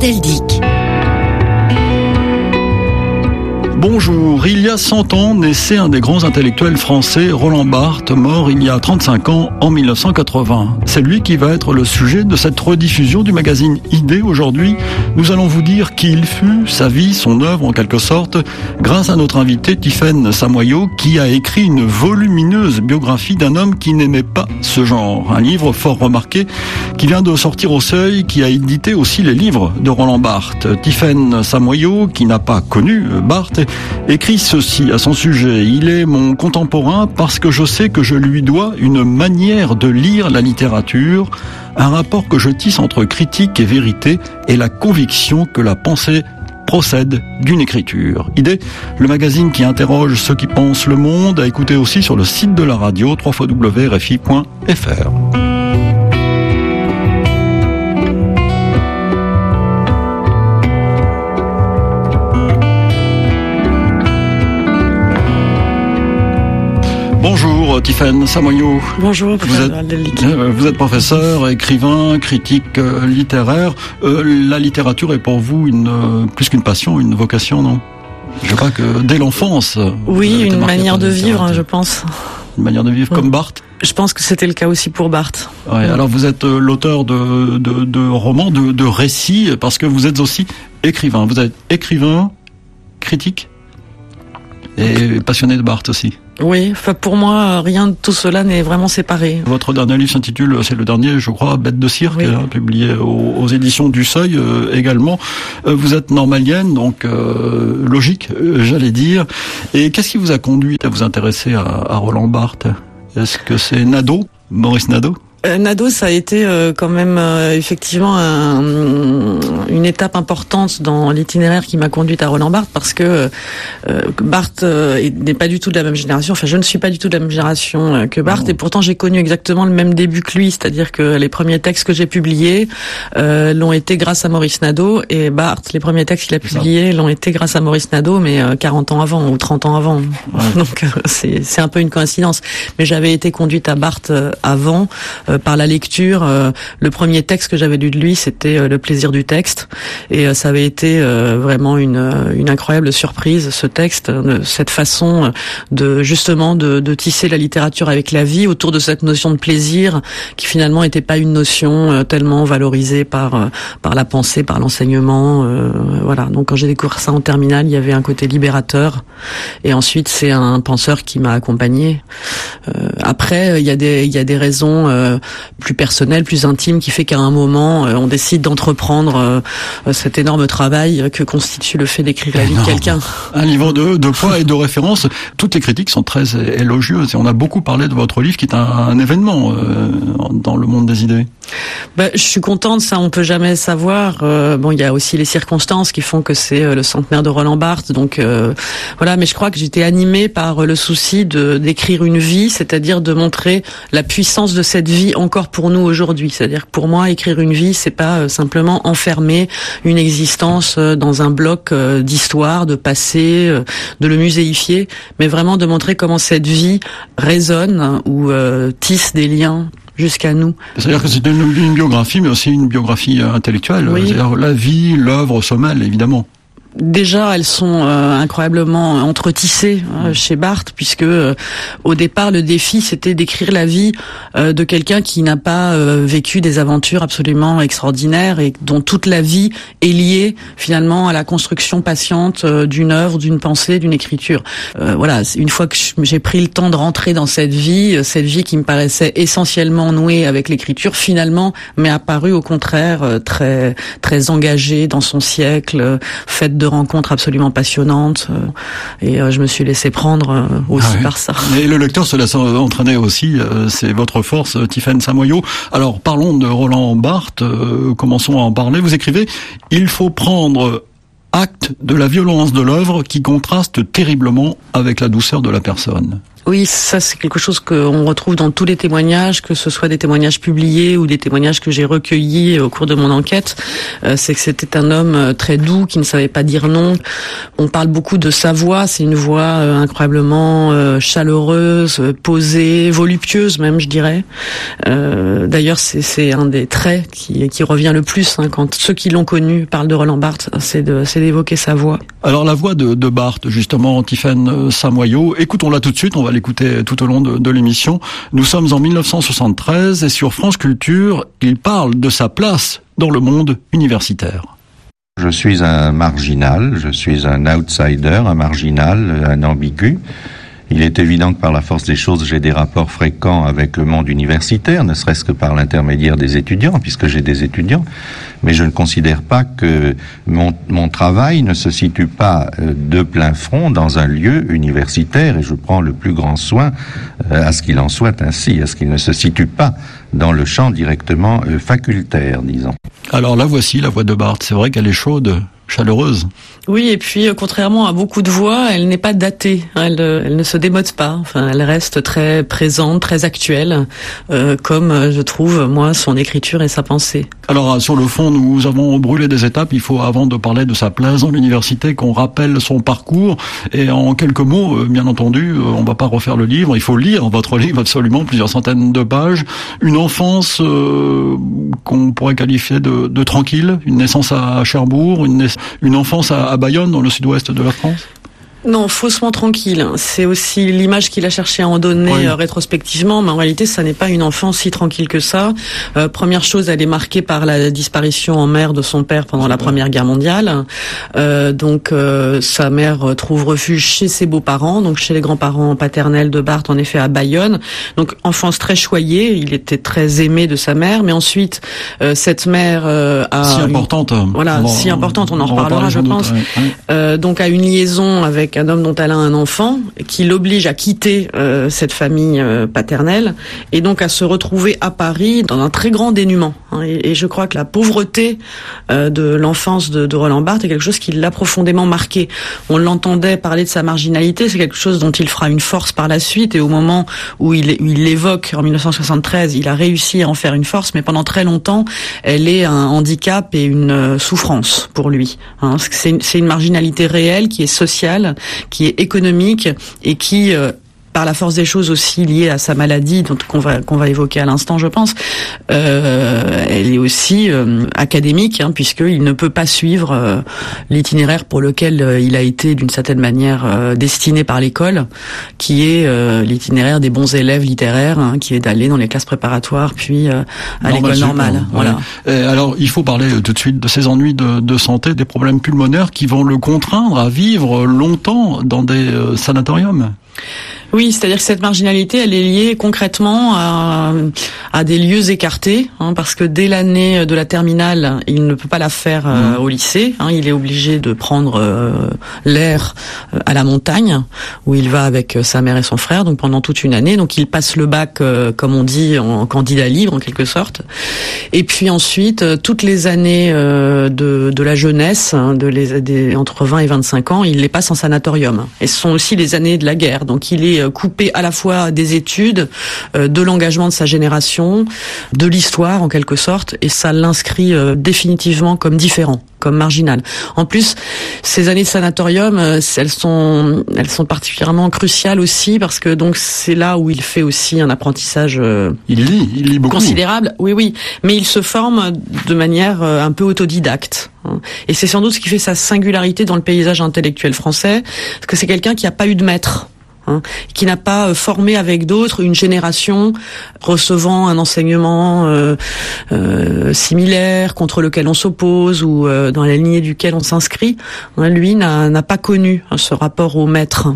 Deldic. Bonjour, il y a 100 ans naissait un des grands intellectuels français, Roland Barthes, mort il y a 35 ans, en 1980. C'est lui qui va être le sujet de cette rediffusion du magazine Idée aujourd'hui. Nous allons vous dire qui il fut, sa vie, son œuvre en quelque sorte, grâce à notre invité Tiffaine Samoyo qui a écrit une volumineuse biographie d'un homme qui n'aimait pas ce genre. Un livre fort remarqué qui vient de sortir au seuil, qui a édité aussi les livres de Roland Barthes. Tiffaine Samoyo, qui n'a pas connu Barthes, écrit ceci à son sujet. Il est mon contemporain parce que je sais que je lui dois une manière de lire la littérature, un rapport que je tisse entre critique et vérité et la conviction que la pensée procède d'une écriture. Idée, le magazine qui interroge ceux qui pensent le monde, à écouter aussi sur le site de la radio www.rfi.fr. Bonjour Tiffaine Samoyo. Bonjour, vous êtes, euh, vous êtes professeur, écrivain, critique euh, littéraire. Euh, la littérature est pour vous une plus qu'une passion, une vocation, non? Je crois que dès l'enfance. Oui, une manière de vivre, je pense. Une manière de vivre comme Barthes? Je pense que c'était le cas aussi pour Barthes. Ouais, Alors vous êtes l'auteur de, de, de, romans, de, de récits, parce que vous êtes aussi écrivain. Vous êtes écrivain, critique et passionné de Barthes aussi. Oui, enfin pour moi, rien de tout cela n'est vraiment séparé. Votre dernier livre s'intitule, c'est le dernier, je crois, Bête de cirque, hein, publié aux, éditions du Seuil euh, également. Euh, vous êtes normalienne, donc euh, logique, j'allais dire. Et qu'est-ce qui vous a conduit à vous intéresser à, à Roland Barthes? Est-ce que c'est Nadeau, Maurice Nadeau? euh, Nado, ça a été euh, quand même euh, effectivement une étape importante dans l'itinéraire qui m'a conduite à Roland Barthes parce que Barthes n'est pas du tout de la même génération. Enfin, je ne suis pas du tout de la même génération que Barthes et pourtant j'ai connu exactement le même début que lui, c'est-à-dire que les premiers textes que j'ai publiés l'ont été grâce à Maurice Nadeau et Barthes, les premiers textes qu'il a publiés l'ont été grâce à Maurice Nadeau, mais 40 ans avant ou 30 ans avant. Donc c'est un peu une coïncidence. Mais j'avais été conduite à Barthes avant euh, par la lecture. Euh, le premier texte que j'avais lu de lui, c'était euh, Le plaisir du texte, et ça avait été vraiment une, une incroyable surprise, ce texte, cette façon de justement de, de, tisser la littérature avec la vie autour de cette notion de plaisir qui finalement n'était pas une notion tellement valorisée par par la pensée, par l'enseignement. voilà. Donc quand j'ai découvert ça en terminale, il y avait un côté libérateur, et ensuite c'est un penseur qui m'a accompagné. après, il y a des il y a des raisons plus personnel, plus intime, qui fait qu'à un moment, euh, on décide d'entreprendre euh, cet énorme travail que constitue le fait d'écrire la vie de quelqu'un. Un livre de, de poids et de référence. Toutes les critiques sont très élogieuses et on a beaucoup parlé de votre livre qui est un, événement euh, dans le monde des idées. Ben, je suis contente, ça on peut jamais savoir. bon, il y a aussi les circonstances qui font que c'est le centenaire de Roland Barthes, donc voilà. Mais je crois que j'étais animée par le souci de d'écrire une vie, c'est-à-dire de montrer la puissance de cette vie encore pour nous aujourd'hui. C'est-à-dire que pour moi, écrire une vie, c'est pas euh, simplement enfermer une existence euh, dans un bloc euh, d'histoire, de passé, de le muséifier, mais vraiment de montrer comment cette vie résonne ou tisse des liens jusqu'à nous. C'est-à-dire que c'est une, biographie, mais aussi une biographie intellectuelle. C'est-à-dire la vie, l'œuvre sommeil, évidemment déjà elles sont euh, incroyablement entretissées euh, mm. chez Barthes puisque euh, au départ le défi c'était d'écrire la vie de quelqu'un qui n'a pas vécu des aventures absolument extraordinaires et dont toute la vie est liée finalement à la construction patiente d'une œuvre, d'une pensée, d'une écriture. voilà, une fois que j'ai pris le temps de rentrer dans cette vie, cette vie qui me paraissait essentiellement nouée avec l'écriture, finalement m'est apparue au contraire très très engagée dans son siècle, faite de rencontres absolument passionnantes euh, et euh, je me suis laissé prendre euh, aussi ah par ça. Et le lecteur se laisse entraîner aussi, c'est votre force, Tiffaine Samoyo. Alors parlons de Roland Barthes, commençons à en parler. Vous écrivez, il faut prendre acte de la violence de l'œuvre qui contraste terriblement avec la douceur de la personne. Oui, ça c'est quelque chose qu'on retrouve dans tous les témoignages, que ce soit des témoignages publiés ou des témoignages que j'ai recueillis au cours de mon enquête. Euh, c'est que c'était un homme euh, très doux qui ne savait pas dire non. On parle beaucoup de sa voix, c'est une voix euh, incroyablement chaleureuse, posée, voluptueuse même, je dirais. D'ailleurs, c'est un des traits qui, revient le plus hein, quand ceux qui l'ont connu parlent de Roland Barthes, c'est d'évoquer sa voix. Alors la voix de, de Barthes, justement, Tiffaine Samoyau, écoutons-la tout de suite. L'écouter tout au long de, l'émission. Nous sommes en 1973 et sur France Culture, il parle de sa place dans le monde universitaire. Je suis un marginal, je suis un outsider, un marginal, un ambigu. Il est évident que par la force des choses, j'ai des rapports fréquents avec le monde universitaire, ne serait-ce que par l'intermédiaire des étudiants, puisque j'ai des étudiants. Mais je ne considère pas que mon, travail ne se situe pas euh, de plein front dans un lieu universitaire, et je prends le plus grand soin euh, à ce qu'il en soit ainsi, à ce qu'il ne se situe pas dans le champ directement euh, facultaire, disons. Alors la voici, la voix de Barthes. C'est vrai qu'elle est chaude, chaleureuse. Oui, et puis euh, contrairement à beaucoup de voix, elle n'est pas datée. Elle, euh, elle ne se démode pas. Enfin, elle reste très présente, très actuelle, euh, comme je trouve moi son écriture et sa pensée. Alors sur le fond, nous avons brûlé des étapes. Il faut, avant de parler de sa place dans l'université, qu'on rappelle son parcours. Et en quelques mots, bien entendu, on va pas refaire le livre. Il faut lire votre livre absolument, plusieurs centaines de pages. Une enfance qu'on pourrait qualifier de, de, tranquille, une naissance à Cherbourg, une, une enfance à Bayonne, dans le sud-ouest de la France? Non, faussement tranquille. C'est aussi l'image qu'il a cherché à en donner euh, rétrospectivement, mais en réalité, ça n'est pas une enfance si tranquille que ça. Euh, première chose, elle est marquée par la disparition en mer de son père pendant la Première Guerre mondiale. Euh, donc, euh, sa mère trouve refuge chez ses beaux-parents, donc chez les grands-parents paternels de Barthes, en effet, à Bayonne. Donc, enfance très choyée. Il était très aimé de sa mère, mais ensuite, cette mère a si importante. Voilà, si importante. On en reparlera, je pense. donc, a une liaison avec un homme dont elle a un enfant, qui l'oblige à quitter euh, cette famille euh, paternelle et donc à se retrouver à Paris dans un très grand dénuement. Hein. et, je crois que la pauvreté euh, de l'enfance de, Roland Barthes est quelque chose qui l'a profondément marqué. On l'entendait parler de sa marginalité, c'est quelque chose dont il fera une force par la suite et au moment où il, l'évoque en 1973, il a réussi à en faire une force, mais pendant très longtemps, elle est un handicap et une souffrance pour lui. Hein. c'est, une marginalité réelle qui est sociale qui est économique et qui euh, par la force des choses aussi liée à sa maladie, dont qu'on va qu'on va évoquer à l'instant, je pense, euh, elle est aussi euh, académique, hein, puisqu'il ne peut pas suivre euh, l'itinéraire pour lequel euh, il a été d'une certaine manière destiné par l'école, qui est l'itinéraire des bons élèves littéraires, hein, qui est d'aller dans les classes préparatoires, puis à l'école normale. Voilà. alors, il faut parler tout de suite de ses ennuis de, de, santé, des problèmes pulmonaires qui vont le contraindre à vivre longtemps dans des sanatoriums. Oui, c'est-à-dire que cette marginalité, elle est liée concrètement à, à des lieux écartés, hein, parce que dès l'année de la terminale, il ne peut pas la faire euh, mmh. au lycée. Hein, il est obligé de prendre euh, l'air euh, à la montagne, où il va avec sa mère et son frère, donc pendant toute une année. Donc il passe le bac, comme on dit, en candidat libre en quelque sorte. Et puis ensuite, toutes les années de, de la jeunesse, hein, de les, des, entre 20 et 25 ans, il les passe en sanatorium. Et ce sont aussi les années de la guerre. Donc il est euh, coupé à la fois des études, euh, de l'engagement de sa génération, de l'histoire en quelque sorte, et ça l'inscrit euh, définitivement comme différent comme marginal. En plus, ces années de sanatorium, elles sont, elles sont particulièrement cruciales aussi parce que donc c'est là où il fait aussi un apprentissage. il lit, il lit beaucoup. Considérable, oui, oui, mais il se forme de manière un peu autodidacte. Hein. Et c'est sans doute ce qui fait sa singularité dans le paysage intellectuel français, parce que c'est quelqu'un qui n'a pas eu de maître. Hein, qui n'a pas euh, formé avec d'autres une génération recevant un enseignement euh, euh, similaire contre lequel on s'oppose ou dans la lignée duquel on s'inscrit. Hein, lui n'a pas connu hein, ce rapport au maître.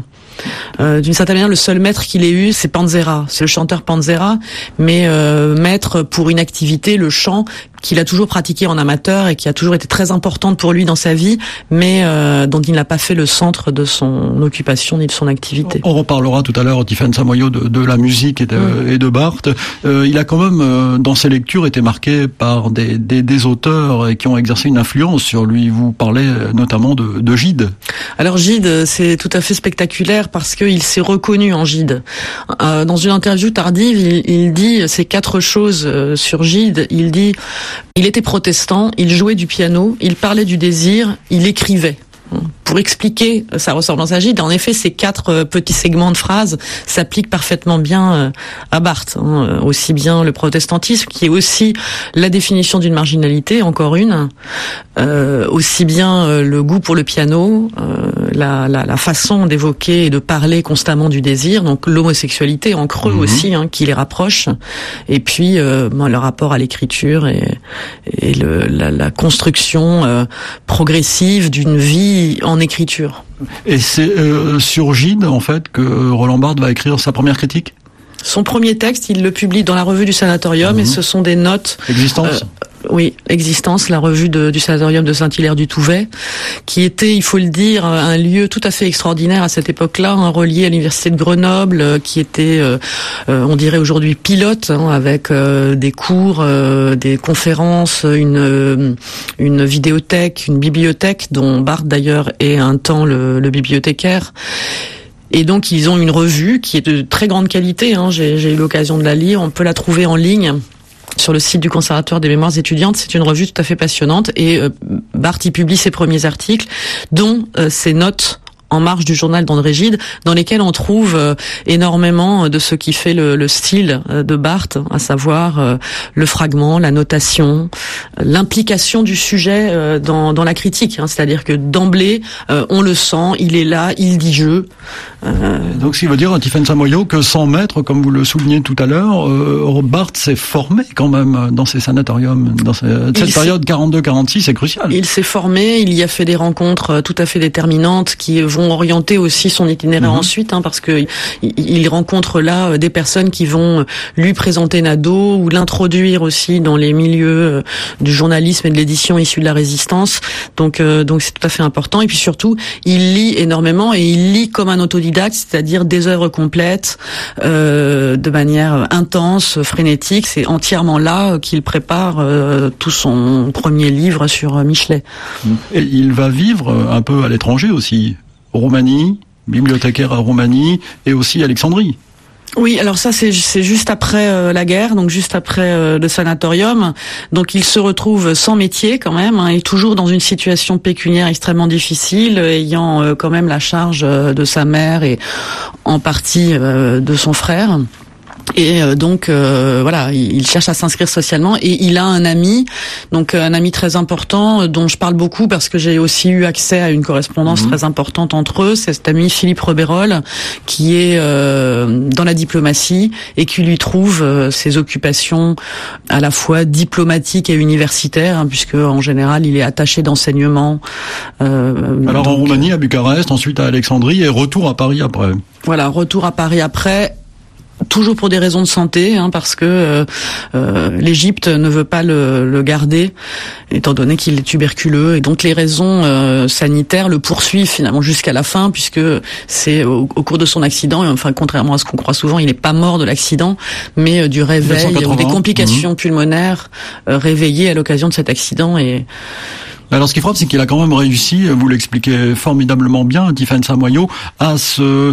D'une certaine manière, le seul maître qu'il ait eu, c'est Panzera, c'est le chanteur Panzera, mais maître pour une activité, le chant, qu'il a toujours pratiqué en amateur et qui a toujours été très importante pour lui dans sa vie, mais dont il n'a pas fait le centre de son occupation ni de son activité. On reparlera tout à l'heure, Tiffany Samoyo, de, de, la musique et de, mm. et de Barthes. il a quand même, dans ses lectures, été marqué par des, des, des auteurs qui ont exercé une influence sur lui. Vous parlez notamment de, de Gide. Alors Gide, c'est tout à fait spectaculaire parce qu'il s'est reconnu en Gide. Euh, dans une interview tardive, il, il dit ces quatre choses euh, sur Gide. Il dit, il était protestant, il jouait du piano, il parlait du désir, il écrivait pour expliquer sa ressemblance à Gide. En effet, ces quatre euh, petits segments de phrases s'appliquent parfaitement bien euh, à Barthes. Hein. Euh, aussi bien le protestantisme, qui est aussi la définition d'une marginalité, encore une, aussi bien le goût pour le piano, la, la, la, façon d'évoquer et de parler constamment du désir, donc l'homosexualité en creux mhm. aussi, hein, qui les rapproche, et puis ben, le rapport à l'écriture et, et le, la, la, construction progressive d'une vie en écriture. Et c'est euh, sur Gide, en fait, que Roland Barthes va écrire sa première critique? Son premier texte, il le publie dans la revue du Sanatorium et mhm. ce sont des notes. Existence? Euh, oui, Existence, la revue du sanatorium de Saint-Hilaire du Touvet, qui était, il faut le dire, un lieu tout à fait extraordinaire à cette époque-là, un relié à l'université de Grenoble, euh, qui était, euh, euh, on dirait aujourd'hui, pilote, hein, avec des cours, des conférences, une, une vidéothèque, une bibliothèque, dont Barthes d'ailleurs est un temps le, le bibliothécaire. Et donc ils ont une revue qui est de très grande qualité. Hein, J'ai eu l'occasion de la lire. On peut la trouver en ligne sur le site du Conservatoire des mémoires étudiantes. C'est une revue tout à fait passionnante et euh, y publie ses premiers articles, dont euh, ses notes en marge du journal d'André Gide, dans lesquels on trouve euh, énormément de ce qui fait le, style euh, de Barthes, à savoir euh, le fragment, la notation, l'implication du sujet dans, dans la critique. Hein. C'est-à-dire que d'emblée, on le sent, il est là, il dit je. Donc, ce qui veut dire, Tiffaine Samoyo, que sans maître, comme vous le soulignez tout à l'heure, Barthes s'est formé quand même dans ces sanatoriums, dans cette période 42-46, c'est crucial. Il s'est formé, il y a fait des rencontres tout à fait déterminantes qui vont orienter aussi son itinéraire mhm. ensuite, hein, parce que il, rencontre là euh, des personnes qui vont euh, lui présenter Nado ou l'introduire aussi dans les milieux euh, du journalisme et de l'édition issue de la résistance. Donc, donc c'est tout à fait important. Et puis surtout, il lit énormément et il lit comme un autodidacte, c'est-à-dire des œuvres complètes, euh, de manière intense, frénétique. C'est entièrement là qu'il prépare tout son premier livre sur Michelet. Et il va vivre un peu à l'étranger aussi. Roumanie, bibliothécaire à Roumanie et aussi Alexandrie. Oui, alors ça c'est juste après euh, la guerre, donc juste après euh, le sanatorium. Donc il se retrouve sans métier quand même, hein, et toujours dans une situation pécuniaire extrêmement difficile, ayant euh, quand même la charge de sa mère et en partie de son frère. Et euh, donc euh, voilà, il cherche à s'inscrire socialement et il a un ami, donc euh, un ami très important dont je parle beaucoup parce que j'ai aussi eu accès à une correspondance mhm. très importante entre eux. C'est cet ami Philippe Robérol qui est dans la diplomatie et qui lui trouve ses occupations à la fois diplomatiques et universitaires, hein, puisque en général il est attaché d'enseignement. Alors en Roumanie, à Bucarest, ensuite à Alexandrie et retour à Paris après. Voilà, retour à Paris après toujours pour des raisons de santé, hein, parce que euh, euh, l'Égypte ne veut pas le, le garder, étant donné qu'il est tuberculeux, et donc les raisons euh, sanitaires le poursuivent finalement jusqu'à la fin, puisque c'est au, cours de son accident, et enfin contrairement à ce qu'on croit souvent, il n'est pas mort de l'accident, mais du réveil ou des complications mmh. pulmonaires réveillées à l'occasion de cet accident. Et alors ce qui frappe, c'est qu'il a quand même réussi, vous l'expliquez formidablement bien, Tiffany Samoyo, à se,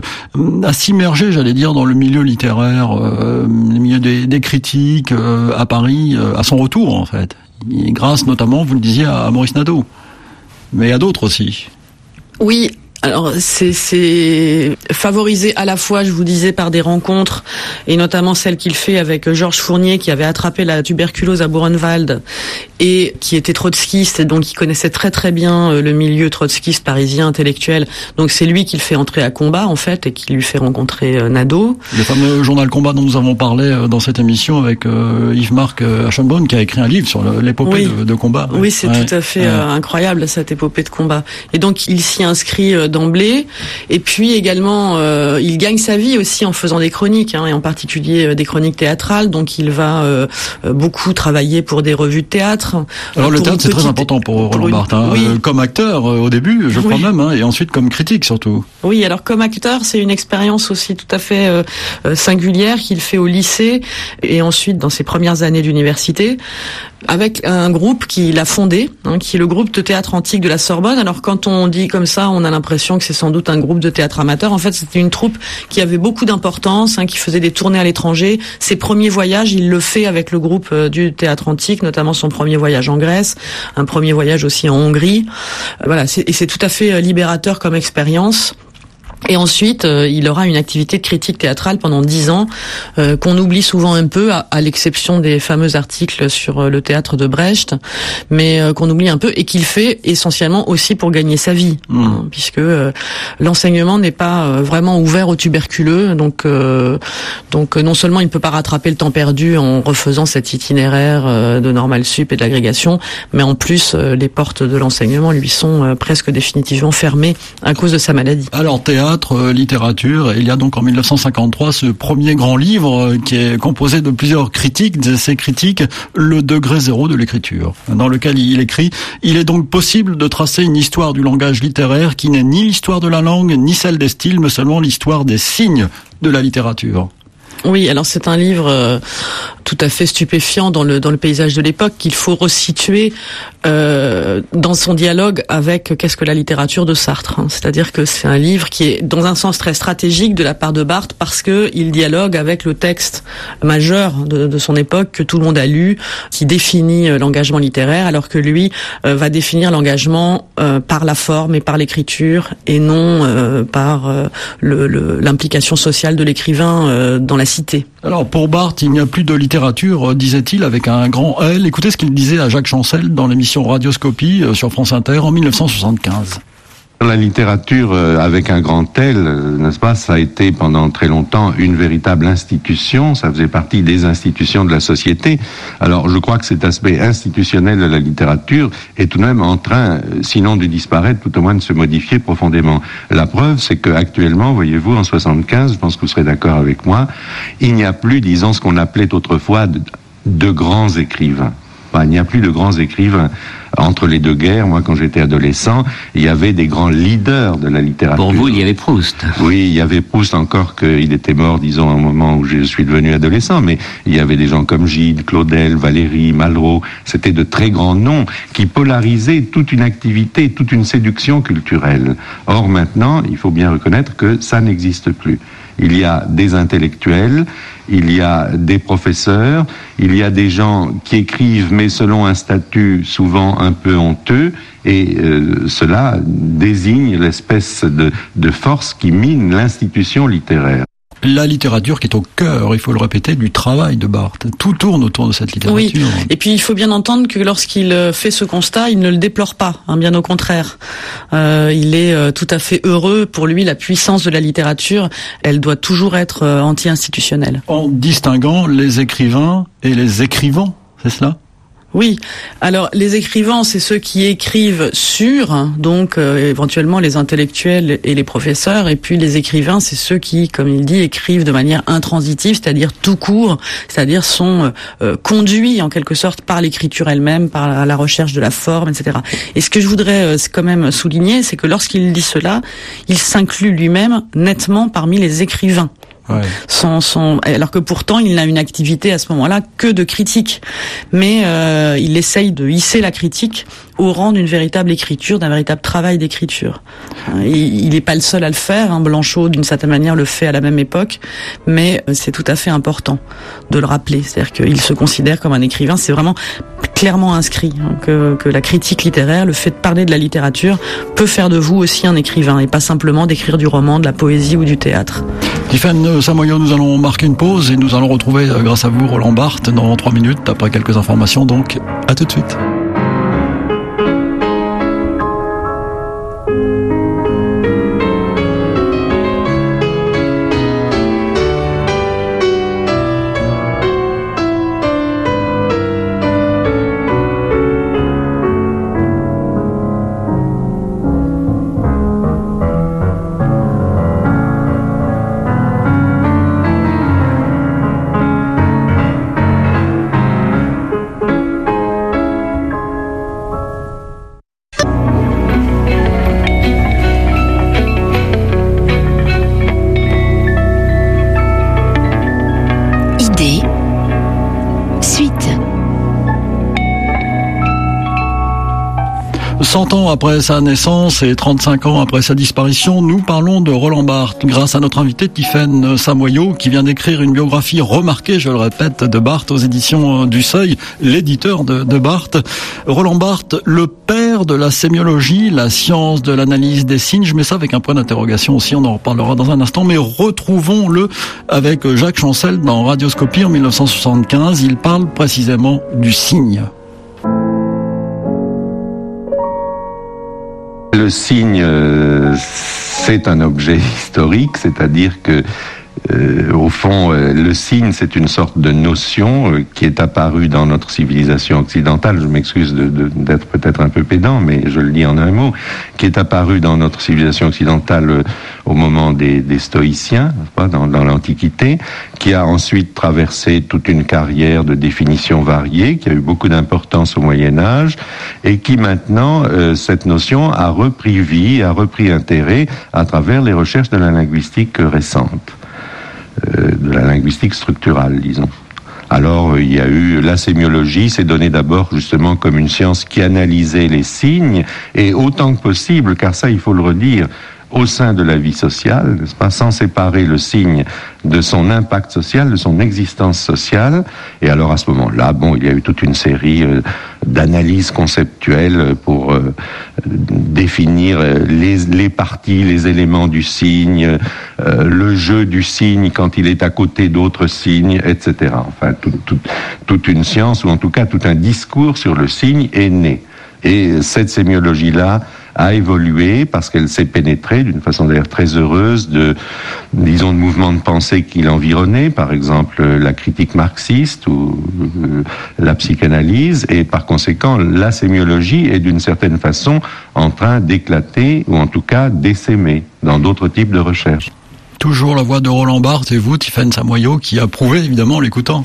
à s'immerger, j'allais dire, dans le milieu littéraire, euh, le milieu des, critiques euh, à Paris, euh, à son retour en fait. grâce notamment, vous le disiez, à Maurice Nadeau, mais à d'autres aussi. Oui, alors c'est favorisé à la fois, je vous disais, par des rencontres et notamment celle qu'il fait avec Georges Fournier qui avait attrapé la tuberculose à Buchenwald et qui était trotskiste et donc il connaissait très très bien euh, le milieu trotskiste parisien intellectuel. Donc c'est lui qui le fait entrer à combat en fait et qui lui fait rencontrer euh, Nadeau. Le fameux journal combat dont nous avons parlé euh, dans cette émission avec Yves-Marc Aschenbrunn qui a écrit un livre sur l'épopée de, combat. Oui, c'est tout à fait incroyable cette épopée de combat. Et donc il s'y inscrit d'emblée. Et puis également, il gagne sa vie aussi en faisant des chroniques, hein, et en particulier des chroniques théâtrales. Donc il va beaucoup travailler pour des revues de théâtre. Alors le théâtre, c'est très important pour Roland Barthes. Hein. Comme acteur au début, je crois même, hein, et ensuite comme critique surtout. Oui, alors comme acteur, c'est une expérience aussi tout à fait singulière qu'il fait au lycée et ensuite dans ses premières années d'université avec un groupe qu'il a fondé, hein, qui est le groupe de théâtre antique de la Sorbonne. Alors quand on dit comme ça, on a l'impression que c'est sans doute un groupe de théâtre amateur. En fait, c'était une troupe qui avait beaucoup d'importance, hein, qui faisait des tournées à l'étranger. Ses premiers voyages, il le fait avec le groupe euh, du théâtre antique, notamment son premier voyage en Grèce, un premier voyage aussi en Hongrie. Euh, voilà, et c'est tout à fait euh, libérateur comme expérience. Et ensuite, euh, il aura une activité de critique théâtrale pendant dix ans, euh, qu'on oublie souvent un peu, à, l'exception des fameux articles sur euh, le théâtre de Brecht, mais qu'on oublie un peu et qu'il fait essentiellement aussi pour gagner sa vie, mmh. hein, puisque l'enseignement n'est pas vraiment ouvert aux tuberculeux. Donc, donc non seulement il ne peut pas rattraper le temps perdu en refaisant cet itinéraire de normal sup et de l'agrégation, mais en plus les portes de l'enseignement lui sont presque définitivement fermées à cause de sa maladie. Alors théâtre euh, littérature. il y a donc en 1953 ce premier grand livre euh, qui est composé de plusieurs critiques, de ces critiques, le degré zéro de l'écriture, dans lequel il écrit Il est donc possible de tracer une histoire du langage littéraire qui n'est ni l'histoire de la langue, ni celle des styles, mais seulement l'histoire des signes de la littérature. Oui, alors c'est un livre euh, tout à fait stupéfiant dans le dans le paysage de l'époque qu'il faut resituer euh, dans son dialogue avec qu'est-ce que la littérature de Sartre. Hein. C'est-à-dire que c'est un livre qui est dans un sens très stratégique de la part de Barthes parce que il dialogue avec le texte majeur de, son époque que tout le monde a lu, qui définit euh, l'engagement littéraire, alors que lui va définir l'engagement par la forme et par l'écriture et non par l'implication sociale de l'écrivain dans la Alors pour Barthes, il n'y a plus de littérature, disait-il avec un grand L. Écoutez ce qu'il disait à Jacques Chancel dans l'émission Radioscopie euh, sur France Inter en 1975. La littérature euh, avec un grand L, euh, n'est-ce pas, ça a été pendant très longtemps une véritable institution, ça faisait partie des institutions de la société. Alors je crois que cet aspect institutionnel de la littérature est tout de même en train, sinon de disparaître, tout au moins de se modifier profondément. La preuve, c'est qu'actuellement, voyez-vous, en 75, je pense que vous serez d'accord avec moi, il n'y a plus, disons, ce qu'on appelait autrefois de grands écrivains il n'y a plus de grands écrivains. Entre les deux guerres, moi, quand j'étais adolescent, il y avait des grands leaders de la littérature. Pour vous, il y avait Proust. Oui, il y avait Proust encore qu'il était mort, disons, au moment où je suis devenu adolescent, mais il y avait des gens comme Gide, Claudel, Valérie, Malraux. C'était de très grands noms qui polarisaient toute une activité, toute une séduction culturelle. Or, maintenant, il faut bien reconnaître que ça n'existe plus. Il y a des intellectuels, il y a des professeurs, il y a des gens qui écrivent mais selon un statut souvent un peu honteux et euh, cela désigne l'espèce de, de force qui mine l'institution littéraire la littérature qui est au cœur, il faut le répéter, du travail de Barthes. Tout tourne autour de cette littérature. Oui. Et puis il faut bien entendre que lorsqu'il euh, fait ce constat, il ne le déplore pas, hein, bien au contraire. Euh, il est euh, tout à fait heureux. Pour lui, la puissance de la littérature, elle doit toujours être euh, anti-institutionnelle. En distinguant les écrivains et les écrivants, c'est cela? Oui. Alors les écrivains, c'est ceux qui écrivent sur, donc euh, éventuellement les intellectuels et les professeurs, et puis les écrivains, c'est ceux qui, comme il dit, écrivent de manière intransitive, c'est-à-dire tout court, c'est-à-dire sont euh, euh, conduits en quelque sorte par l'écriture elle-même, par la, recherche de la forme, etc. Et ce que je voudrais quand même souligner, c'est que lorsqu'il dit cela, il s'inclut lui-même nettement parmi les écrivains. Alors que pourtant il n'a une activité à ce moment-là que de critique. Mais euh, il essaye de hisser la critique au rang d'une véritable écriture, d'un véritable travail d'écriture. Il n'est pas le seul à le faire. Hein. Blanchot, d'une certaine manière, le fait à la même époque, mais euh, c'est tout à fait important de le rappeler. C'est-à-dire qu'il se considère comme un écrivain. C'est vraiment clairement inscrit hein, que, que la critique littéraire, le fait de parler de la littérature, peut faire de vous aussi un écrivain et pas simplement d'écrire du roman, de la poésie ou du théâtre. Tiffany Samoyo, nous allons marquer une pause et nous allons retrouver, euh, grâce à vous, Roland Barthes, dans trois minutes, après quelques informations. Donc, à tout de suite. 100 ans après sa naissance et 35 ans après sa disparition, nous parlons de Roland Barthes grâce à notre invité Tiffaine Samoyo qui vient d'écrire une biographie remarquée, je le répète, de Barthes aux éditions du Seuil, l'éditeur de, de Barthes. Roland Barthes, le père de la sémiologie, la science de l'analyse des signes. Je mets ça avec un point d'interrogation aussi, on en reparlera dans un instant, mais retrouvons-le avec Jacques Chancel dans Radioscopie en 1975. Il parle précisément du signe. Le signe, euh, c'est un objet historique, c'est-à-dire que euh, au fond, euh, le signe, c'est une sorte de notion euh, qui est apparue dans notre civilisation occidentale. Je m'excuse d'être peut-être un peu pédant, mais je le dis en un mot, qui est apparue dans notre civilisation occidentale au moment des, stoïciens, pas, dans, dans l'Antiquité, qui a ensuite traversé toute une carrière de définitions variées, qui a eu beaucoup d'importance au Moyen Âge, et qui maintenant, cette notion a repris vie, a repris intérêt à travers les recherches de la linguistique récente. Euh, de la linguistique structurale, disons. Alors, euh, il y a eu la sémiologie, c'est donné d'abord justement comme une science qui analysait les signes, et autant que possible, car ça, il faut le redire, au sein de la vie sociale, n'est-ce pas, sans séparer le signe de son impact social, de son existence sociale. Et alors à ce moment-là, bon, il y a eu toute une série euh, d'analyses conceptuelles pour euh, définir euh, les, les, parties, les éléments du signe, le jeu du signe quand il est à côté d'autres signes, etc. Enfin, toute une science, ou en tout cas tout un discours sur le signe est né. Et cette sémiologie-là a évolué parce qu'elle s'est pénétrée d'une façon d'ailleurs très heureuse de, disons, de mouvements de pensée qui l'environnaient, par exemple la critique marxiste ou euh, la psychanalyse, et par conséquent la sémiologie est d'une certaine façon en train d'éclater ou en tout cas d'essaimer dans d'autres types de recherches. Toujours la voix de Roland Barthes et vous, Tiffaine Samoyo, qui approuvez évidemment en l'écoutant.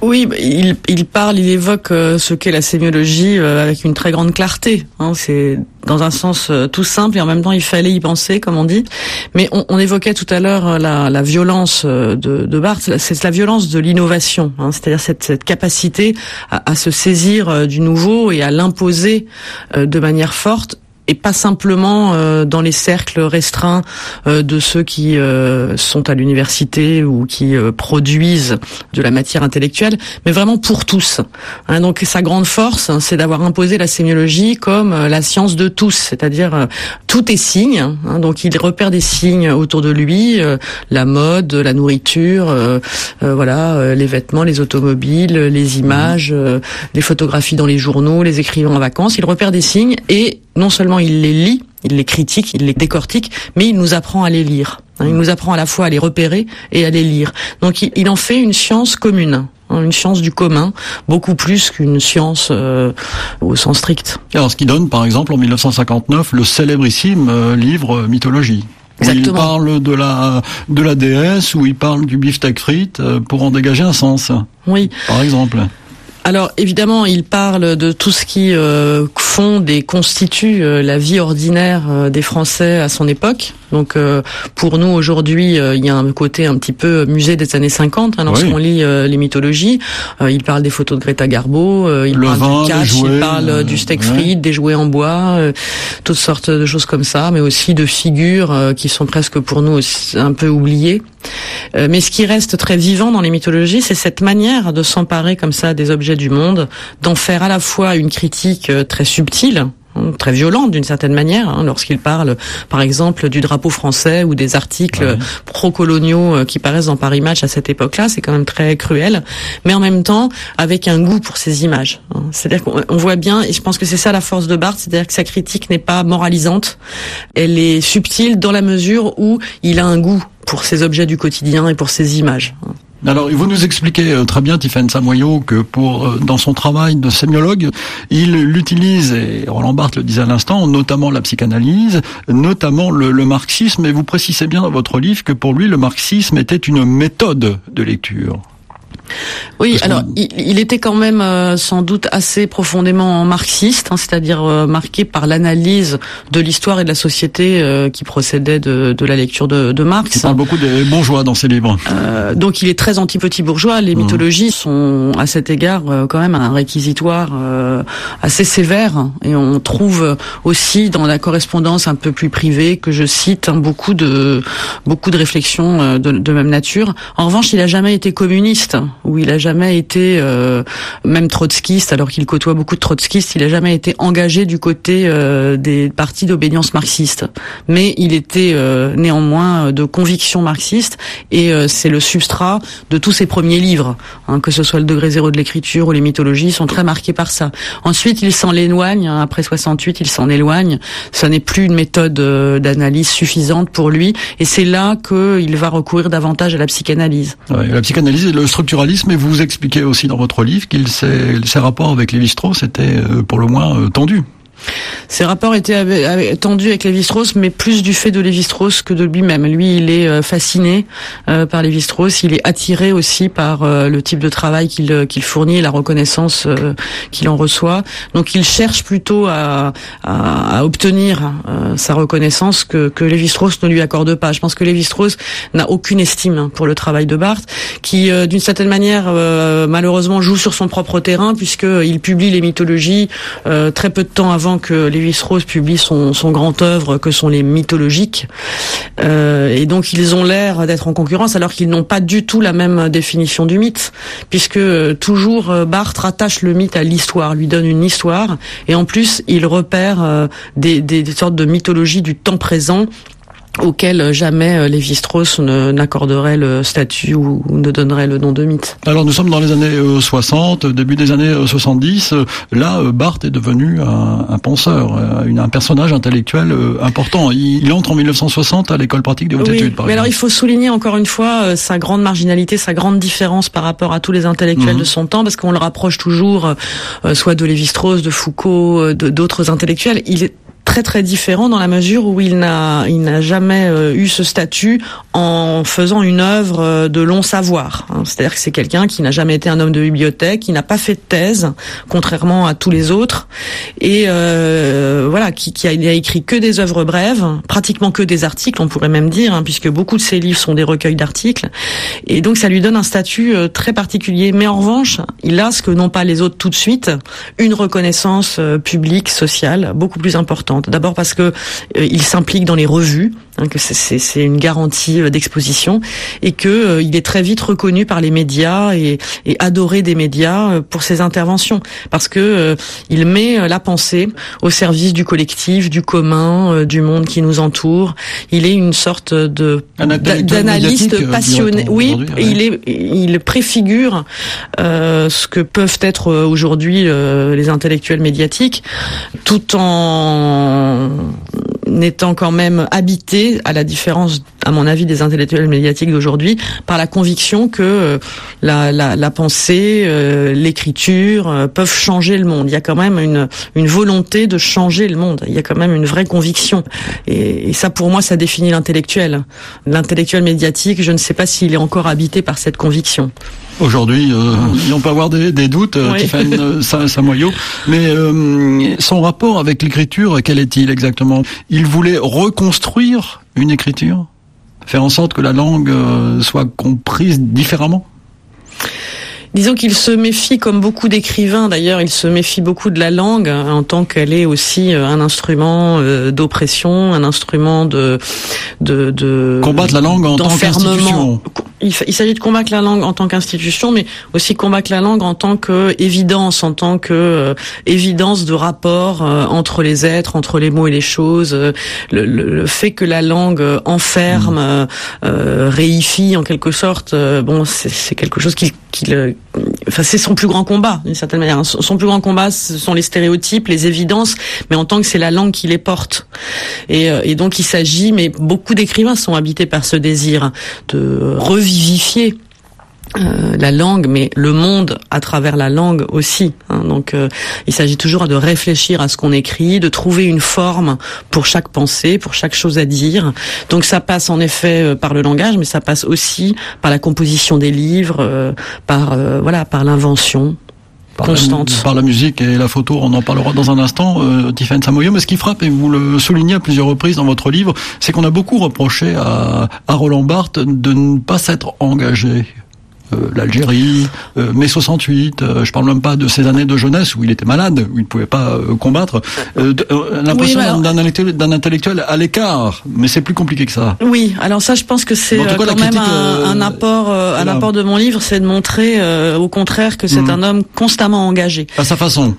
Oui, bah, il, il, parle, il évoque euh, ce qu'est la sémiologie euh, avec une très grande clarté. Hein, c'est dans un sens euh, tout simple et en même temps il fallait y penser, comme on dit. Mais on, évoquait tout à l'heure la, la, violence de, de Barthes, c'est la violence de l'innovation, hein, c'est-à-dire cette, cette, capacité à, se saisir du nouveau et à l'imposer de manière forte et pas simplement euh, dans les cercles restreints euh, de ceux qui euh, sont à l'université ou qui produisent de la matière intellectuelle, mais vraiment pour tous. Hein, donc sa grande force, hein, c'est d'avoir imposé la sémiologie comme la science de tous, c'est-à-dire tout est signe. Hein, donc il repère des signes autour de lui, la mode, la nourriture, voilà, les vêtements, les automobiles, les images, les photographies dans les journaux, les écrivains en vacances. Il repère des signes et non seulement il les lit, il les critique, il les décortique, mais il nous apprend à les lire. Hein. il nous apprend à la fois à les repérer et à les lire. Donc il, en fait une science commune hein, une science du commun, beaucoup plus qu'une science euh, au sens strict. Alors, ce qui donne, par exemple, en 1959, le célébrissime euh, livre Mythologie. Exactement. Où il parle de la de la déesse, où il parle du beefsteak frites euh, pour en dégager un sens. Oui. Par exemple. Alors évidemment, il parle de tout ce qui euh, fonde et constitue euh, la vie ordinaire euh, des Français à son époque. Donc euh, pour nous aujourd'hui, il y a un côté un petit peu musée des années 50 hein, lorsqu'on lit les mythologies. il parle des photos de Greta Garbo, il parle du catch, il parle du steak frites, des jouets en bois, toutes sortes de choses comme ça, mais aussi de figures qui sont presque pour nous un peu oubliées. mais ce qui reste très vivant dans les mythologies, c'est cette manière de s'emparer comme ça des objets du monde, d'en faire à la fois une critique euh, très subtile, hein, très violente d'une certaine manière, hein, lorsqu'il parle, par exemple, du drapeau français ou des articles pro-coloniaux euh, qui paraissent dans Paris Match à cette époque-là, c'est quand même très cruel, mais en même temps avec un goût pour ces images. Hein. C'est-à-dire qu'on voit bien, et je pense que c'est ça la force de Barthes, c'est-à-dire que sa critique n'est pas moralisante, elle est subtile dans la mesure où il a un goût pour ces objets du quotidien et pour ces images. Alors, vous nous expliquez euh, très bien, Tiffaine Samoyo, que pour euh, dans son travail de sémiologue, il l'utilise, et Roland Barthes le disait à l'instant, notamment la psychanalyse, notamment le, marxisme, et vous précisez bien dans votre livre que pour lui, le marxisme était une méthode de lecture. Oui, alors il, était quand même euh, sans doute assez profondément marxiste, hein, c'est-à-dire euh, marqué par l'analyse de l'histoire et de la société euh, qui procédait de, de, la lecture de, de Marx. Il parle beaucoup des bourgeois dans ses livres. donc il est très anti-petit bourgeois. Les mmh. mythologies sont à cet égard quand même un réquisitoire assez sévère, et on trouve aussi dans la correspondance un peu plus privée que je cite hein, beaucoup de beaucoup de réflexions de, de même nature. En revanche, il a jamais été communiste, ou il a jamais été, euh, même trotskiste, alors qu'il côtoie beaucoup de trotskistes, il a jamais été engagé du côté euh, des partis d'obédience marxiste. Mais il était euh, néanmoins de conviction marxiste, et c'est le substrat de tous ses premiers livres, hein, que ce soit le degré zéro de l'écriture ou les mythologies, sont très marqués par ça. Ensuite, il s'en éloigne, hein, après 68, il s'en éloigne. Ça n'est plus une méthode d'analyse suffisante pour lui, et c'est là qu'il va recourir davantage à la psychanalyse. la psychanalyse et le structuralisme, vous vous expliquez aussi dans votre livre qu'il ses rapports avec Lévi-Strauss étaient euh, pour le moins euh, tendus. Ses rapports étaient tendus avec Lévi-Strauss, mais plus du fait de Lévi-Strauss que de lui-même. Lui, il est euh, fasciné euh, par Lévi-Strauss, il est attiré aussi par euh, le type de travail qu'il fournit et la reconnaissance qu'il en reçoit. Donc il cherche plutôt à, à, obtenir sa reconnaissance que, que Lévi-Strauss ne lui accorde pas. Je pense que Lévi-Strauss n'a aucune estime pour le travail de Barthes, qui d'une certaine manière malheureusement joue sur son propre terrain, puisqu'il publie les mythologies très peu de temps avant que Lévi-Strauss publie son, grand œuvre que sont les mythologiques. Euh, et donc ils ont l'air d'être en concurrence alors qu'ils n'ont pas du tout la même définition du mythe, puisque euh, toujours euh, Barthes rattache le mythe à l'histoire, lui donne une histoire, et en plus il repère des, des sortes de mythologies du temps présent auquel jamais euh, Lévi-Strauss n'accorderait le statut ou ne donnerait le nom de mythe. Alors nous sommes dans les années 60, euh, début des années 70. Euh, là, Barthes est devenu un, penseur, un personnage intellectuel important. Il, entre en 1960 à l'école pratique des hautes études. mais alors il faut souligner encore une fois sa grande marginalité, sa grande différence par rapport à tous les intellectuels mhm. de son temps, parce qu'on le rapproche toujours soit de Lévi-Strauss, de Foucault, d'autres intellectuels. Il est très très différent dans la mesure où il n'a il n'a jamais euh, eu ce statut en faisant une œuvre euh, de long savoir. Hein. C'est-à-dire que c'est quelqu'un qui n'a jamais été un homme de bibliothèque, qui n'a pas fait de thèse, contrairement à tous les autres, et euh, voilà, qui, qui a, écrit que des œuvres brèves, pratiquement que des articles, on pourrait même dire, hein, puisque beaucoup de ses livres sont des recueils d'articles, et donc ça lui donne un statut très particulier. Mais en revanche, il a ce que n'ont pas les autres tout de suite, une reconnaissance publique, sociale, beaucoup plus importante. D'abord parce que euh, il s'implique dans les revues, hein, que c'est une garantie euh, d'exposition, et que euh, il est très vite reconnu par les médias et, adoré des médias pour ses interventions, parce que il met la pensée au service du collectif, du commun, du monde qui nous entoure. Il est une sorte de d'analyste passionné. Oui, il est il préfigure ce que peuvent être aujourd'hui les intellectuels médiatiques, tout en étant quand même habité, à la différence, à mon avis, des intellectuels médiatiques d'aujourd'hui, par la conviction que euh, la, la, la, pensée, euh, l'écriture euh, peuvent changer le monde. Il y a quand même une, une volonté de changer le monde. Il y a quand même une vraie conviction. Et ça, pour moi, ça définit l'intellectuel. L'intellectuel médiatique, je ne sais pas s'il est encore habité par cette conviction. Aujourd'hui, euh, on peut avoir des, des doutes, euh, oui. Euh, Samoyo. Mais euh, son rapport avec l'écriture, quel est-il exactement? Il voulait reconstruire une écriture? Faire en sorte que la langue soit comprise différemment? Disons qu'il se méfie, comme beaucoup d'écrivains d'ailleurs, il se méfie beaucoup de la langue hein, en tant qu'elle est aussi un instrument d'oppression, un instrument de, de, de combattre la langue en tant qu'institution il, s'agit de combattre la langue en tant qu'institution, mais aussi combattre la langue en tant que évidence, en tant que euh, évidence de rapport euh, entre les êtres, entre les mots et les choses. Euh, le, le, fait que la langue enferme, mmh. réifie en quelque sorte, bon, c'est quelque chose qui, qui le, enfin, c'est son plus grand combat d'une certaine manière. Son plus grand combat, ce sont les stéréotypes, les évidences, mais en tant que c'est la langue qui les porte. Et, et donc il s'agit, mais beaucoup d'écrivains sont habités par ce désir de revivre vivifier euh, la langue, mais le monde à travers la langue aussi. Hein. Donc, euh, il s'agit toujours de réfléchir à ce qu'on écrit, de trouver une forme pour chaque pensée, pour chaque chose à dire. Donc, ça passe en effet euh, par le langage, mais ça passe aussi par la composition des livres, par voilà, par l'invention. Constante. par la musique et la photo, on en parlera dans un instant, euh, Tiffany Samoyo. Mais ce qui frappe, et vous le soulignez à plusieurs reprises dans votre livre, c'est qu'on a beaucoup reproché à, à Roland Barthes de ne pas s'être engagé euh, l'Algérie, euh, mai 68, euh, je parle même pas de ces années de jeunesse où il était malade, où il ne pouvait pas combattre, l'impression d'un intellectuel à l'écart, mais c'est plus compliqué que ça. Oui, alors ça je pense que c'est quand même un, apport, un apport de mon livre, c'est de montrer au contraire que c'est mmh. un homme constamment engagé. À sa façon.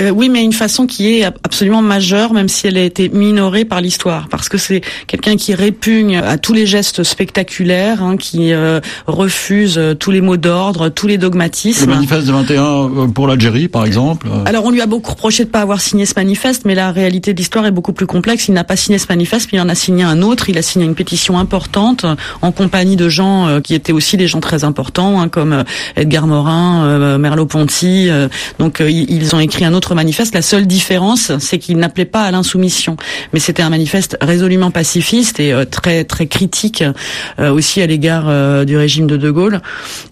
Euh, oui, mais une façon qui est absolument majeure, même si elle a été minorée par l'histoire, parce que c'est quelqu'un qui répugne à tous les gestes spectaculaires, hein, qui euh, refuse euh, tous les mots d'ordre, tous les dogmatismes. Le manifeste de 21 pour l'Algérie, par exemple. Alors, on lui a beaucoup reproché de ne pas avoir signé ce manifeste, mais la réalité de l'histoire est beaucoup plus complexe. Il n'a pas signé ce manifeste, puis il en a signé un autre. Il a signé une pétition importante en compagnie de gens qui étaient aussi des gens très importants, hein, comme Edgar Morin, Merleau-Ponty. donc, ils ont écrit un autre manifeste. La seule différence, c'est qu'il n'appelait pas à l'insoumission, mais c'était un manifeste résolument pacifiste et euh, très très critique euh, aussi à l'égard euh, du régime de De Gaulle.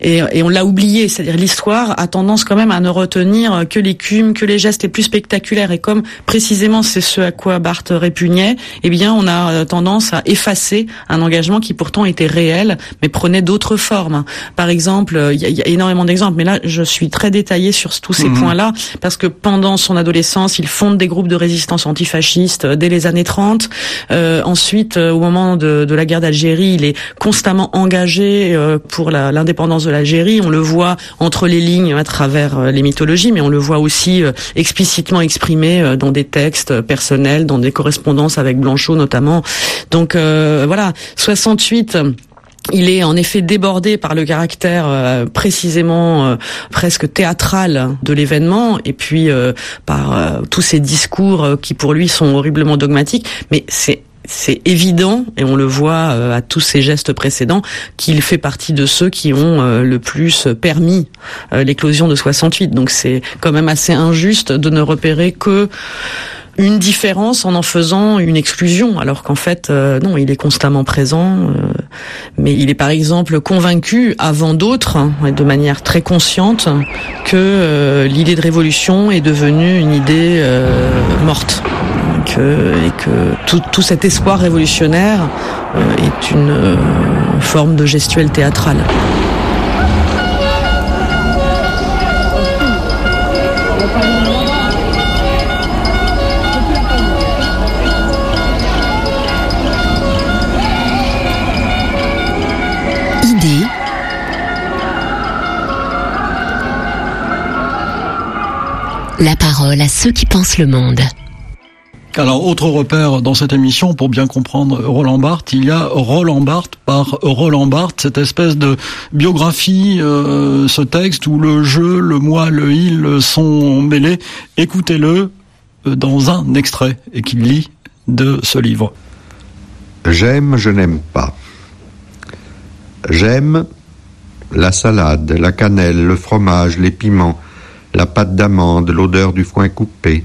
Et, et on l'a oublié, c'est-à-dire l'histoire a tendance quand même à ne retenir que l'écume, que les gestes les plus spectaculaires. Et comme précisément c'est ce à quoi Barthes répugnait, eh bien on a tendance à effacer un engagement qui pourtant était réel, mais prenait d'autres formes. Par exemple, il y, y, a énormément d'exemples, mais là je suis très détaillée sur tous ces mmh. points-là parce que pendant son adolescence, il fonde des groupes de résistance antifasciste euh, dès les années 30. Euh, ensuite, euh, au moment de, la guerre d'Algérie, il est constamment engagé pour l'indépendance de l'Algérie. On le voit entre les lignes à travers les mythologies, mais on le voit aussi explicitement exprimé dans des textes personnels, dans des correspondances avec Blanchot notamment. Donc voilà, 68 il est en effet débordé par le caractère euh, précisément euh, presque théâtral de l'événement et puis euh, par tous ces discours qui pour lui sont horriblement dogmatiques. Mais c'est c'est évident, et on le voit à tous ces gestes précédents, qu'il fait partie de ceux qui ont le plus permis l'éclosion de 68. Donc c'est quand même assez injuste de ne repérer que une différence en en faisant une exclusion, alors qu'en fait, euh, non, il est constamment présent. Euh, mais il est par exemple convaincu, avant d'autres, hein, de manière très consciente, que euh, l'idée de révolution est devenue une idée morte. Que, et que tout, tout, cet espoir révolutionnaire est une forme de gestuelle théâtrale. La parole à ceux qui pensent le monde. Alors, autre repère dans cette émission, pour bien comprendre Roland Barthes, il y a Roland Barthes par Roland Barthes, cette espèce de biographie, euh, ce texte où le je, le moi, le il sont mêlés. Écoutez-le euh, dans un extrait et qu'il lit de ce livre. J'aime, je n'aime pas. J'aime la salade, la cannelle, le fromage, les piments, la pâte d'amande, l'odeur du foin coupé,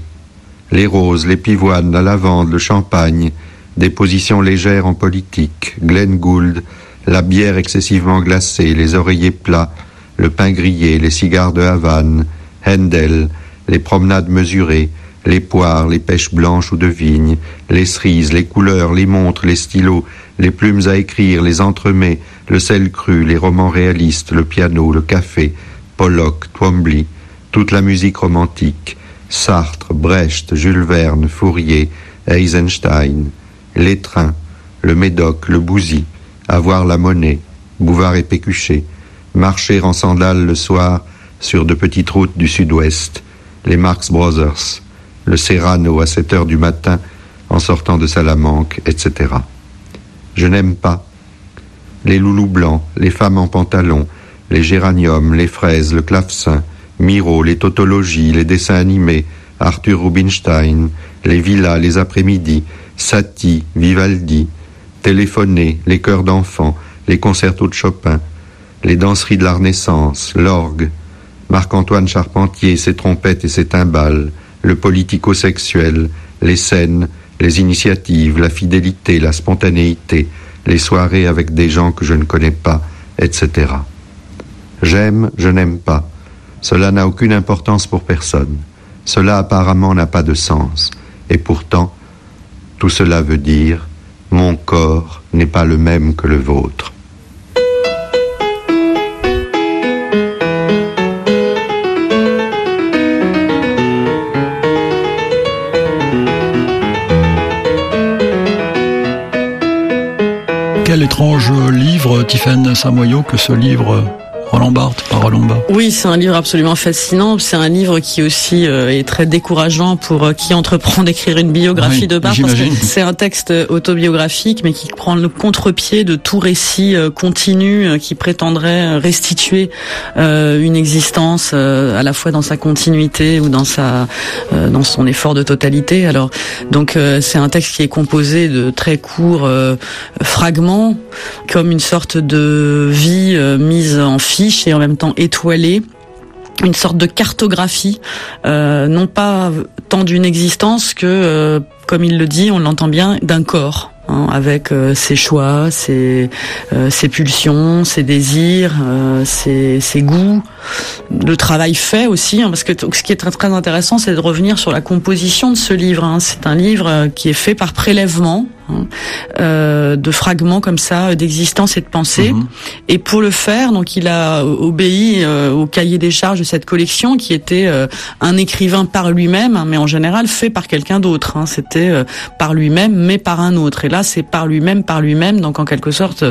les roses, les pivoines, la lavande, le champagne, des positions légères en politique, Glenn Gould, la bière excessivement glacée, les oreillers plats, le pain grillé, les cigares de Havane, Handel, les promenades mesurées, les poires, les pêches blanches ou de vigne, les cerises, les couleurs, les montres, les stylos, les plumes à écrire, les entremets, le sel cru, les romans réalistes, le piano, le café, Pollock, Twombly, toute la musique romantique, Sartre, Brecht, Jules Verne, Fourier, Eisenstein, les trains, le médoc, le bousi, avoir la monnaie, Bouvard et Pécuchet, marcher en sandales le soir sur de petites routes du sud-ouest, les Marx Brothers, le Serrano à 7 heures du matin en sortant de Salamanque, etc. Je n'aime pas. Les loulous blancs, les femmes en pantalon, les géraniums, les fraises, le clavecin, Miro, les tautologies, les dessins animés, Arthur Rubinstein, les villas, les après-midi, Satie, Vivaldi, téléphoner, les chœurs d'enfants, les concertos de Chopin, les danseries de la Renaissance, l'orgue, Marc-Antoine Charpentier, ses trompettes et ses timbales, le politico-sexuel, les scènes, les initiatives, la fidélité, la spontanéité, les soirées avec des gens que je ne connais pas, etc. J'aime, je n'aime pas. Cela n'a aucune importance pour personne. Cela apparemment n'a pas de sens. Et pourtant, tout cela veut dire, mon corps n'est pas le même que le vôtre. Quel étrange livre, Tiffaine Samoyo, que ce livre Roland Barthes par Roland Barthes. Oui, c'est un livre absolument fascinant. C'est un livre qui aussi euh, est très décourageant pour euh, qui entreprend d'écrire une biographie de Barthes. C'est un texte autobiographique, mais qui prend le contre-pied de tout récit euh, continu qui prétendrait restituer une existence à la fois dans sa continuité ou dans sa dans son effort de totalité. Alors donc c'est un texte qui est composé de très courts fragments, comme une sorte de vie mise en fil et en même temps étoilé une sorte de cartographie, euh, non pas tant d'une existence que, euh, comme il le dit, on l'entend bien, d'un corps. Hein, avec euh, ses choix, ses, ses pulsions, ses désirs, ses, ses, goûts, le travail fait aussi, hein, parce que ce qui est très, très intéressant, c'est de revenir sur la composition de ce livre. Hein. C'est un livre qui est fait par prélèvement, euh, de fragments comme ça d'existence et de pensée. Mhm. Et pour le faire, donc il a obéi euh, au cahier des charges de cette collection qui était euh, un écrivain par lui-même, hein, mais en général fait par quelqu'un d'autre. Hein. C'était par lui-même, mais par un autre. Et là, c'est par lui-même, par lui-même. Donc en quelque sorte,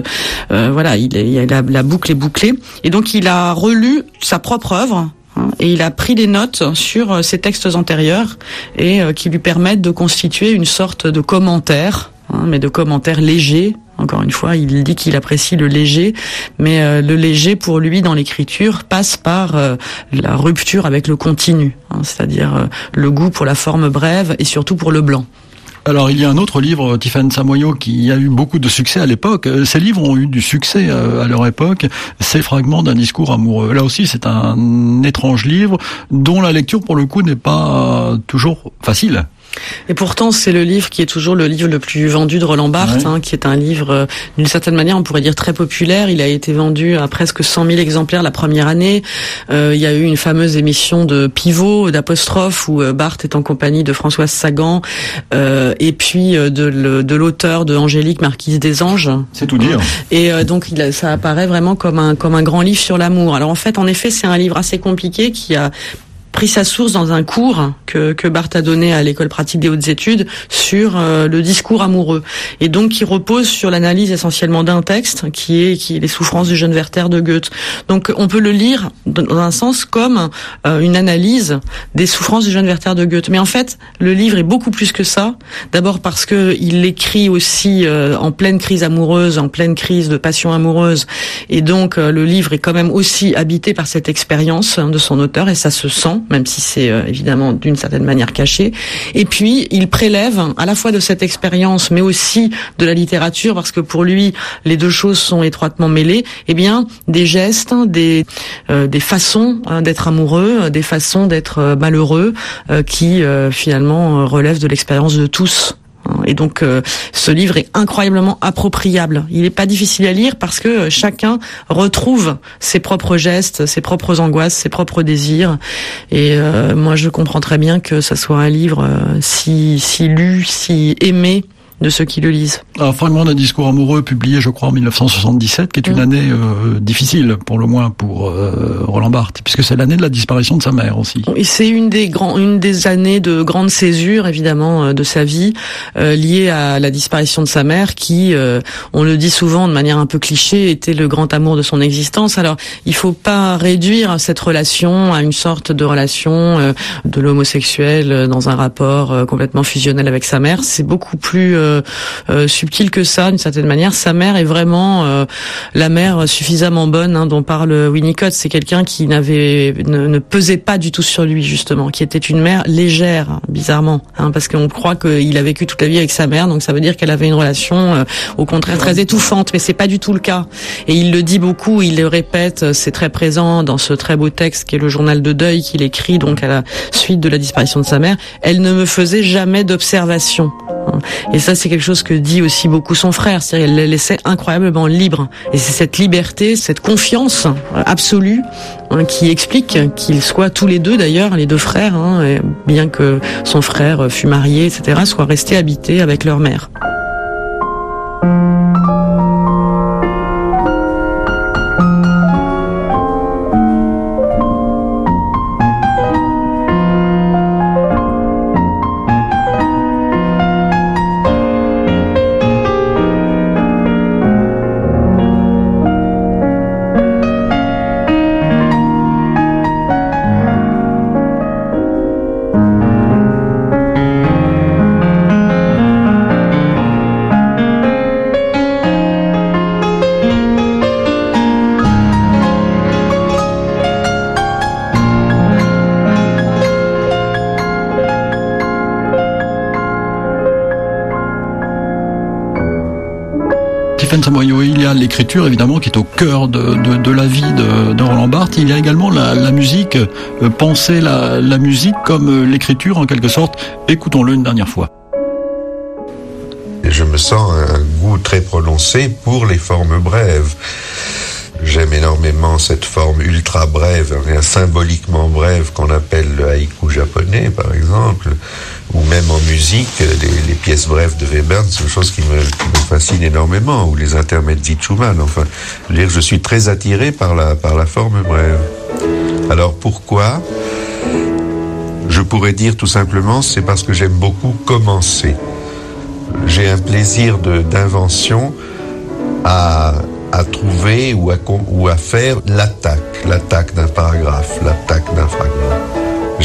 voilà, il, est, la, la boucle est bouclée. Et donc il a relu sa propre œuvre et il a pris des notes sur ses textes antérieurs et qui lui permettent de constituer une sorte de commentaire Hein, mais de commentaires légers. Encore une fois, il dit qu'il apprécie le léger, mais euh, le léger pour lui dans l'écriture passe par euh, la rupture avec le continu, hein, c'est-à-dire euh, le goût pour la forme brève et surtout pour le blanc. Alors il y a un autre livre, Tiffany Samoyo, qui a eu beaucoup de succès à l'époque. Ces livres ont eu du succès à leur époque. Ces fragments d'un discours amoureux. Là aussi, c'est un étrange livre dont la lecture, pour le coup, n'est pas toujours facile. Et pourtant, c'est le livre qui est toujours le livre le plus vendu de Roland Barthes, hein, qui est un livre, euh, d'une certaine manière, on pourrait dire très populaire. Il a été vendu à presque 100 000 exemplaires la première année. Euh, il y a eu une fameuse émission de Pivot, d'apostrophe, où euh, Barthes est en compagnie de Françoise Sagan, euh, et puis de l'auteur de, Angélique, Marquise des Anges. C'est tout dire. Et donc, il ça apparaît vraiment comme un, comme un grand livre sur l'amour. Alors en fait, en effet, c'est un livre assez compliqué qui a pris sa source dans un cours que, que Barthes a donné à l'école pratique des hautes études sur euh, le discours amoureux et donc qui repose sur l'analyse essentiellement d'un texte qui est qui est les souffrances du jeune Werther de Goethe. Donc on peut le lire dans un sens comme euh, une analyse des souffrances du jeune Werther de Goethe. Mais en fait, le livre est beaucoup plus que ça. D'abord parce que il l'écrit aussi euh, en pleine crise amoureuse, en pleine crise de passion amoureuse et donc le livre est quand même aussi habité par cette expérience de son auteur et ça se sent même si c'est euh, évidemment d'une certaine manière caché. Et puis, il prélève à la fois de cette expérience, mais aussi de la littérature, parce que pour lui, les deux choses sont étroitement mêlées. Eh bien, des gestes, des euh, des façons hein, d'être amoureux, des façons d'être euh, malheureux, qui finalement relèvent de l'expérience de tous. Et donc euh, ce livre est incroyablement appropriable. Il n'est pas difficile à lire parce que euh, chacun retrouve ses propres gestes, ses propres angoisses, ses propres désirs. Et euh, moi je comprends très bien que ça soit un livre si, si lu, si aimé de ceux qui le lisent. Un fragment d'un discours amoureux publié, je crois, en 1977, qui est une mm. année euh, difficile, pour le moins, pour euh, Roland Barthes, puisque c'est l'année de la disparition de sa mère aussi. C'est une des grands, une des années de grande césure, évidemment, euh, de sa vie, liée à la disparition de sa mère, qui, on le dit souvent de manière un peu cliché, était le grand amour de son existence. Alors, il faut pas réduire cette relation à une sorte de relation de l'homosexuel dans un rapport complètement fusionnel avec sa mère. C'est beaucoup plus subtil que ça, d'une certaine manière. Sa mère est vraiment la mère suffisamment bonne hein, dont parle Winnicott. C'est quelqu'un qui n'avait ne, ne, pesait pas du tout sur lui justement, qui était une mère légère, bizarrement, hein, parce qu'on croit qu'il a vécu toute la vie avec sa mère, donc ça veut dire qu'elle avait une relation au contraire très étouffante, mais c'est pas du tout le cas. Et il le dit beaucoup, il le répète, c'est très présent dans ce très beau texte qui est le journal de deuil qu'il écrit donc à la suite de la disparition de sa mère. Elle ne me faisait jamais d'observation. Et ça, c'est quelque chose que dit aussi beaucoup son frère. C'est-à-dire, elle la laissait incroyablement libre. Et c'est cette liberté, cette confiance absolue hein, qui explique qu'ils soient tous les deux, d'ailleurs, les deux frères, hein, bien que son frère fût marié, etc., soient restés habités avec leur mère. Il y a l'écriture évidemment qui est au cœur de, la vie de, Roland Barthes. Il y a également la, musique, euh, penser la, la musique comme euh, l'écriture en quelque sorte. Écoutons-le une dernière fois. Je me sens un goût très prononcé pour les formes brèves. J'aime énormément cette forme ultra brève, symboliquement brève qu'on appelle le haïku japonais, par exemple, ou même en musique, les, pièces brèves de Weber, c'est une chose qui me, fascine énormément, ou les intermèdes de Schumann. Enfin, dire, je suis très attiré par la, par la forme brève. Alors pourquoi? Je pourrais dire tout simplement, c'est parce que j'aime beaucoup commencer. J'ai un plaisir d'invention à à trouver ou à, ou à faire l'attaque, l'attaque d'un paragraphe, l'attaque d'un fragment.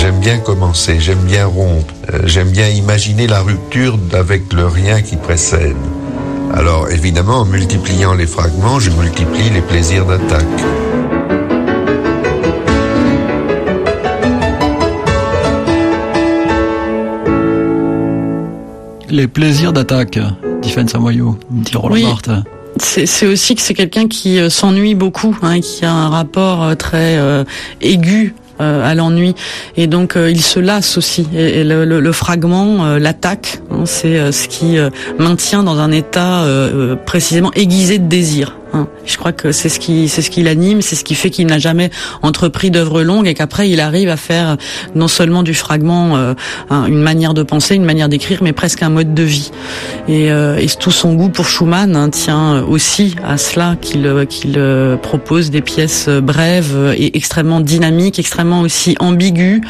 J'aime bien commencer, j'aime bien rompre, euh, j'aime bien imaginer la rupture avec le rien qui précède. Alors évidemment, en multipliant les fragments, je multiplie les plaisirs d'attaque. Les plaisirs d'attaque, dit Samoyo, dit Roland oui c'est aussi que c'est quelqu'un qui euh, s'ennuie beaucoup, hein, qui a un rapport euh, très euh, aigu à l'ennui et donc il se lasse aussi et, le, fragment l'attaque hein, c'est ce qui maintient dans un état précisément aiguisé de désir. Je crois que c'est ce qui c'est ce qui l'anime, c'est ce qui fait qu'il n'a jamais entrepris d'œuvre longue et qu'après il arrive à faire non seulement du fragment euh, une manière de penser, une manière d'écrire, mais presque un mode de vie. Et, euh, tout son goût pour Schumann hein, tient aussi à cela qu'il euh, qu'il propose des pièces brèves et extrêmement dynamiques, extrêmement aussi ambiguës.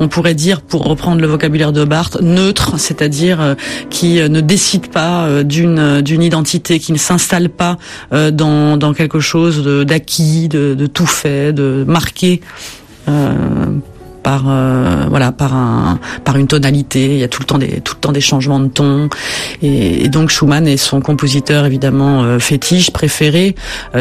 On pourrait dire, pour reprendre le vocabulaire de Barthes, neutre, c'est-à-dire qui ne décide pas d'une d'une identité, qui ne s'installe pas dans dans, quelque chose d'acquis, de, tout fait, de marqué. Euh, par euh, voilà par un par une tonalité il y a tout le temps des tout le temps des changements de ton et, donc Schumann est son compositeur évidemment euh, fétiche préféré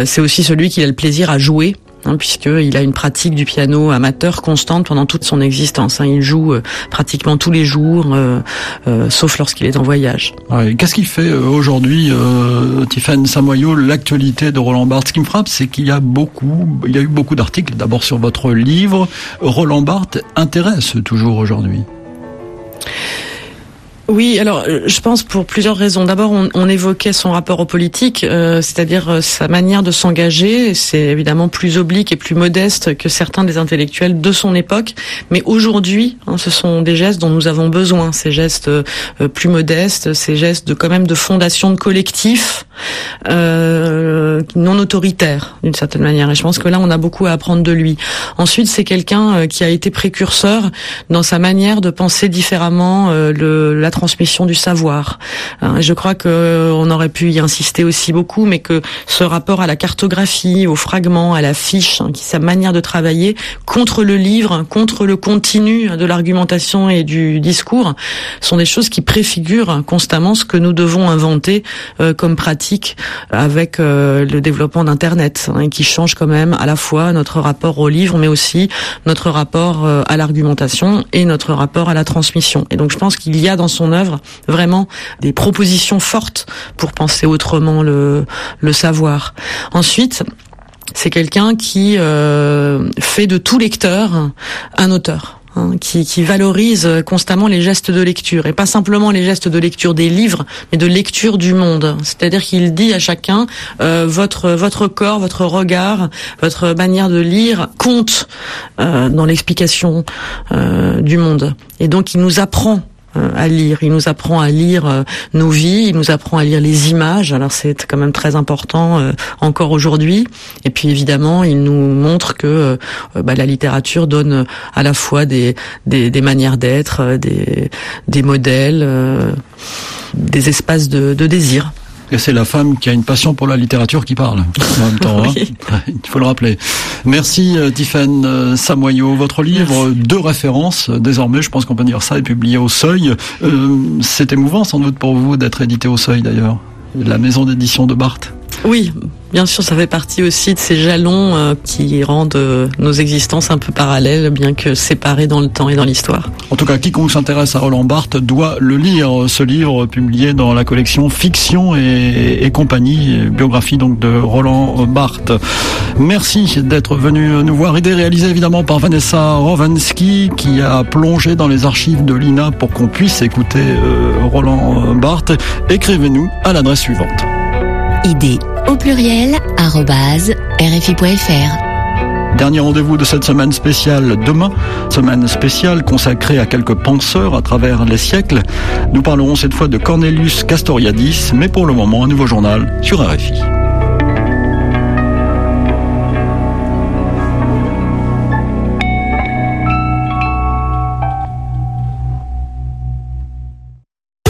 c'est aussi celui qui a le plaisir à jouer hein, puisqu'il a une pratique du piano amateur constante pendant toute son existence. Hein. Il joue euh, pratiquement tous les jours, euh, euh, sauf lorsqu'il est en voyage. Qu'est-ce qu'il fait aujourd'hui, euh, Tiffany Samoyo, l'actualité de Roland Barthes? Ce qui me frappe, c'est qu'il y a beaucoup, il y a eu beaucoup d'articles, d'abord sur votre livre. Roland Barthes intéresse toujours aujourd'hui. Oui, alors euh, je pense pour plusieurs raisons. D'abord, on, on, évoquait son rapport aux politiques, euh, c'est-à-dire euh, sa manière de s'engager. C'est évidemment plus oblique et plus modeste que certains des intellectuels de son époque. Mais aujourd'hui, hein, ce sont des gestes dont nous avons besoin, ces gestes plus modestes, ces gestes de quand même de fondation de collectif non autoritaire d'une certaine manière. Et je pense que là, on a beaucoup à apprendre de lui. Ensuite, c'est quelqu'un qui a été précurseur dans sa manière de penser différemment le, la transmission du savoir. Hein, je crois que on aurait pu y insister aussi beaucoup, mais que ce rapport à la cartographie, aux fragments, à la fiche, hein, sa manière de travailler contre le livre, contre le continu de l'argumentation et du discours, sont des choses qui préfigurent constamment ce que nous devons inventer euh, comme pratique avec euh, le développement d'Internet, hein, qui change quand même à la fois notre rapport au livre, mais aussi notre rapport euh, à l'argumentation et notre rapport à la transmission. Et donc je pense qu'il y a dans son œuvre vraiment des propositions fortes pour penser autrement le, savoir. Ensuite, c'est quelqu'un qui euh, fait de tout lecteur un auteur. Hein, qui, qui, valorise constamment les gestes de lecture et pas simplement les gestes de lecture des livres, mais de lecture du monde. C'est-à-dire qu'il dit à chacun euh, votre votre corps, votre regard, votre manière de lire compte euh, dans l'explication euh, du monde. Et donc il nous apprend à lire. Il nous apprend à lire euh, nos vies, il nous apprend à lire les images. Alors c'est quand même très important euh, encore aujourd'hui. Et puis évidemment, il nous montre que bah, la littérature donne à la fois des, des, des manières d'être, des, des modèles, des espaces de, de désir. Et c'est la femme qui a une passion pour la littérature qui parle en même temps. Hein. Il faut le rappeler. Merci euh, Tiffaine euh, Samoyo. Votre livre de référence, euh, désormais, je pense qu'on peut dire ça, est publié au Seuil. Euh, c'est émouvant sans doute pour vous d'être édité au Seuil d'ailleurs. La maison d'édition de Barthes. Oui, bien sûr, ça fait partie aussi de ces jalons euh, qui rendent euh, nos existences un peu parallèles, bien que séparées dans le temps et dans l'histoire. En tout cas, quiconque s'intéresse à Roland Barthes doit le lire, ce livre publié dans la collection Fiction et, compagnie, biographie donc de Roland Barthes. Merci d'être venu nous voir, idée réalisée évidemment par Vanessa Rovansky, qui a plongé dans les archives de l'INA pour qu'on puisse écouter euh, Roland Barthes. Écrivez-nous à l'adresse suivante idée au pluriel rfi.fr. Dernier rendez-vous de cette semaine spéciale demain, semaine spéciale consacrée à quelques penseurs à travers les siècles. Nous parlerons cette fois de Cornelius Castoriadis, mais pour le moment un nouveau journal sur RFI.